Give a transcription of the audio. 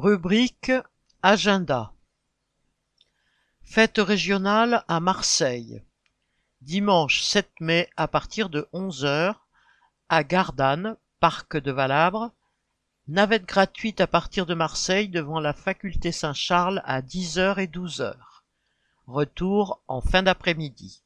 Rubrique Agenda Fête régionale à Marseille. Dimanche 7 mai à partir de 11h à Gardanne, parc de Valabre. Navette gratuite à partir de Marseille devant la faculté Saint-Charles à 10h et 12h. Retour en fin d'après-midi.